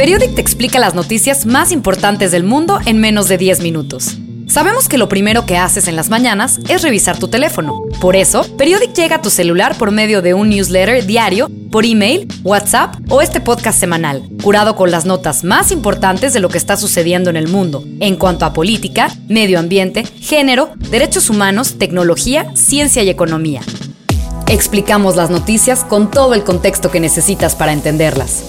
Periodic te explica las noticias más importantes del mundo en menos de 10 minutos. Sabemos que lo primero que haces en las mañanas es revisar tu teléfono. Por eso, Periodic llega a tu celular por medio de un newsletter diario, por email, WhatsApp o este podcast semanal, curado con las notas más importantes de lo que está sucediendo en el mundo, en cuanto a política, medio ambiente, género, derechos humanos, tecnología, ciencia y economía. Explicamos las noticias con todo el contexto que necesitas para entenderlas.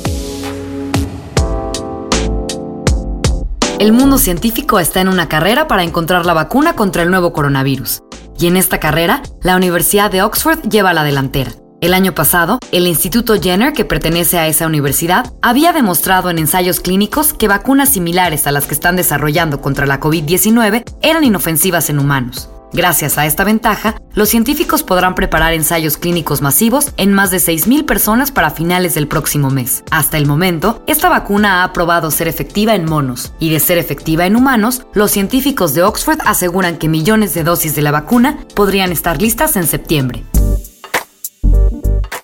El mundo científico está en una carrera para encontrar la vacuna contra el nuevo coronavirus. Y en esta carrera, la Universidad de Oxford lleva la delantera. El año pasado, el Instituto Jenner, que pertenece a esa universidad, había demostrado en ensayos clínicos que vacunas similares a las que están desarrollando contra la COVID-19 eran inofensivas en humanos. Gracias a esta ventaja, los científicos podrán preparar ensayos clínicos masivos en más de 6.000 personas para finales del próximo mes. Hasta el momento, esta vacuna ha probado ser efectiva en monos, y de ser efectiva en humanos, los científicos de Oxford aseguran que millones de dosis de la vacuna podrían estar listas en septiembre.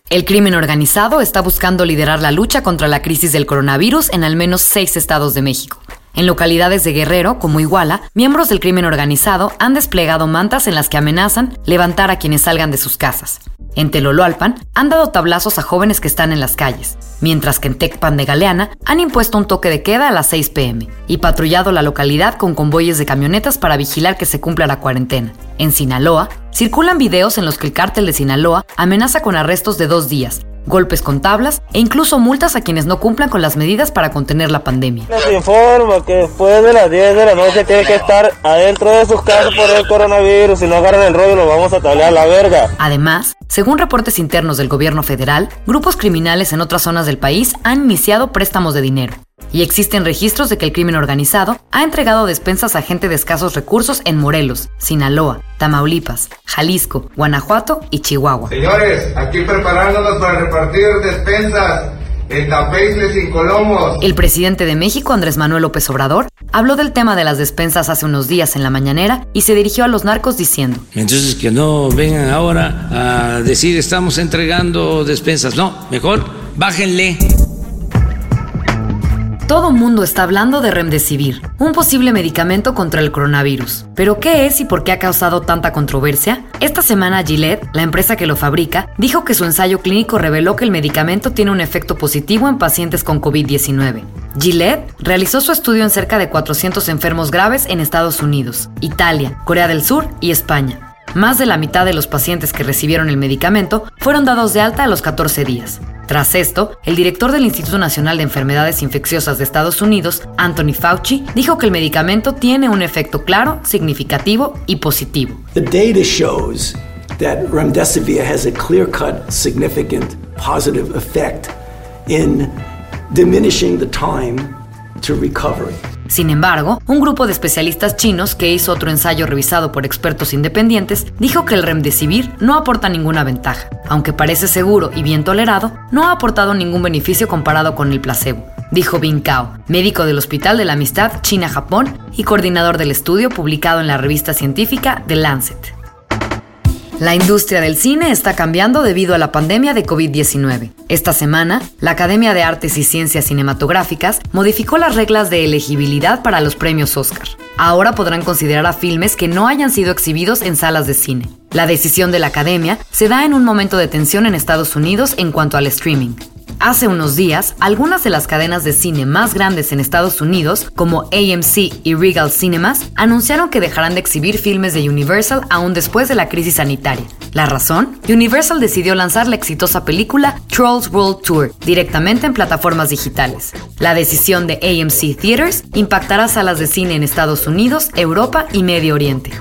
El crimen organizado está buscando liderar la lucha contra la crisis del coronavirus en al menos seis estados de México. En localidades de Guerrero, como Iguala, miembros del crimen organizado han desplegado mantas en las que amenazan levantar a quienes salgan de sus casas. En Teloloalpan han dado tablazos a jóvenes que están en las calles, mientras que en Tecpan de Galeana han impuesto un toque de queda a las 6 pm y patrullado la localidad con convoyes de camionetas para vigilar que se cumpla la cuarentena. En Sinaloa, circulan videos en los que el cártel de Sinaloa amenaza con arrestos de dos días golpes con tablas e incluso multas a quienes no cumplan con las medidas para contener la pandemia. Les informa que después de las 10 de la noche tiene que estar adentro de sus casas por el coronavirus. Si no agarran el rollo, lo vamos a tablear la verga. Además, según reportes internos del gobierno federal, grupos criminales en otras zonas del país han iniciado préstamos de dinero y existen registros de que el crimen organizado ha entregado despensas a gente de escasos recursos en Morelos, Sinaloa, Tamaulipas, Jalisco, Guanajuato y Chihuahua. Señores, aquí preparándonos para repartir despensas en Tapeisles y Colomos. El presidente de México, Andrés Manuel López Obrador, habló del tema de las despensas hace unos días en la mañanera y se dirigió a los narcos diciendo: Entonces que no vengan ahora a decir estamos entregando despensas. No, mejor bájenle. Todo mundo está hablando de Remdesivir, un posible medicamento contra el coronavirus. ¿Pero qué es y por qué ha causado tanta controversia? Esta semana Gillette, la empresa que lo fabrica, dijo que su ensayo clínico reveló que el medicamento tiene un efecto positivo en pacientes con COVID-19. Gillette realizó su estudio en cerca de 400 enfermos graves en Estados Unidos, Italia, Corea del Sur y España. Más de la mitad de los pacientes que recibieron el medicamento fueron dados de alta a los 14 días. Tras esto, el director del Instituto Nacional de Enfermedades Infecciosas de Estados Unidos, Anthony Fauci, dijo que el medicamento tiene un efecto claro, significativo y positivo. The data shows that remdesivir has a clear-cut, significant positive effect in diminishing the time to recovery. Sin embargo, un grupo de especialistas chinos que hizo otro ensayo revisado por expertos independientes dijo que el remdesivir no aporta ninguna ventaja. Aunque parece seguro y bien tolerado, no ha aportado ningún beneficio comparado con el placebo, dijo Bin Cao, médico del Hospital de la Amistad China-Japón y coordinador del estudio publicado en la revista científica The Lancet. La industria del cine está cambiando debido a la pandemia de COVID-19. Esta semana, la Academia de Artes y Ciencias Cinematográficas modificó las reglas de elegibilidad para los premios Oscar. Ahora podrán considerar a filmes que no hayan sido exhibidos en salas de cine. La decisión de la Academia se da en un momento de tensión en Estados Unidos en cuanto al streaming. Hace unos días, algunas de las cadenas de cine más grandes en Estados Unidos, como AMC y Regal Cinemas, anunciaron que dejarán de exhibir filmes de Universal aún después de la crisis sanitaria. ¿La razón? Universal decidió lanzar la exitosa película Trolls World Tour directamente en plataformas digitales. La decisión de AMC Theaters impactará salas de cine en Estados Unidos, Europa y Medio Oriente.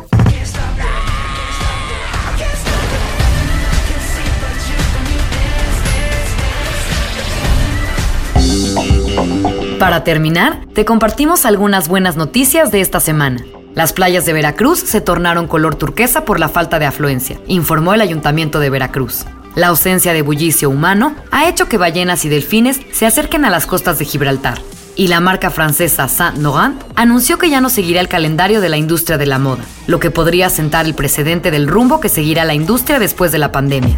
Para terminar, te compartimos algunas buenas noticias de esta semana. Las playas de Veracruz se tornaron color turquesa por la falta de afluencia, informó el Ayuntamiento de Veracruz. La ausencia de bullicio humano ha hecho que ballenas y delfines se acerquen a las costas de Gibraltar. Y la marca francesa Saint Laurent anunció que ya no seguirá el calendario de la industria de la moda, lo que podría sentar el precedente del rumbo que seguirá la industria después de la pandemia.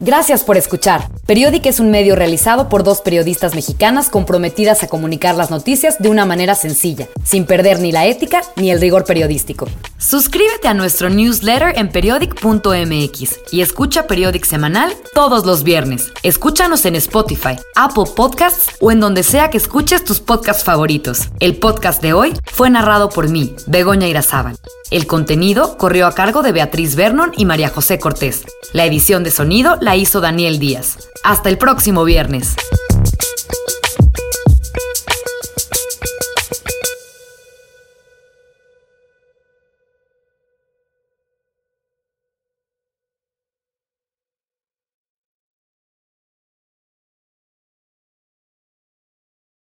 Gracias por escuchar. Periodic es un medio realizado por dos periodistas mexicanas comprometidas a comunicar las noticias de una manera sencilla, sin perder ni la ética ni el rigor periodístico. Suscríbete a nuestro newsletter en periodic.mx y escucha Periodic semanal todos los viernes. Escúchanos en Spotify, Apple Podcasts o en donde sea que escuches tus podcasts favoritos. El podcast de hoy fue narrado por mí, Begoña Irazábal. El contenido corrió a cargo de Beatriz Vernon y María José Cortés. La edición de sonido la hizo Daniel Díaz. Hasta el próximo viernes.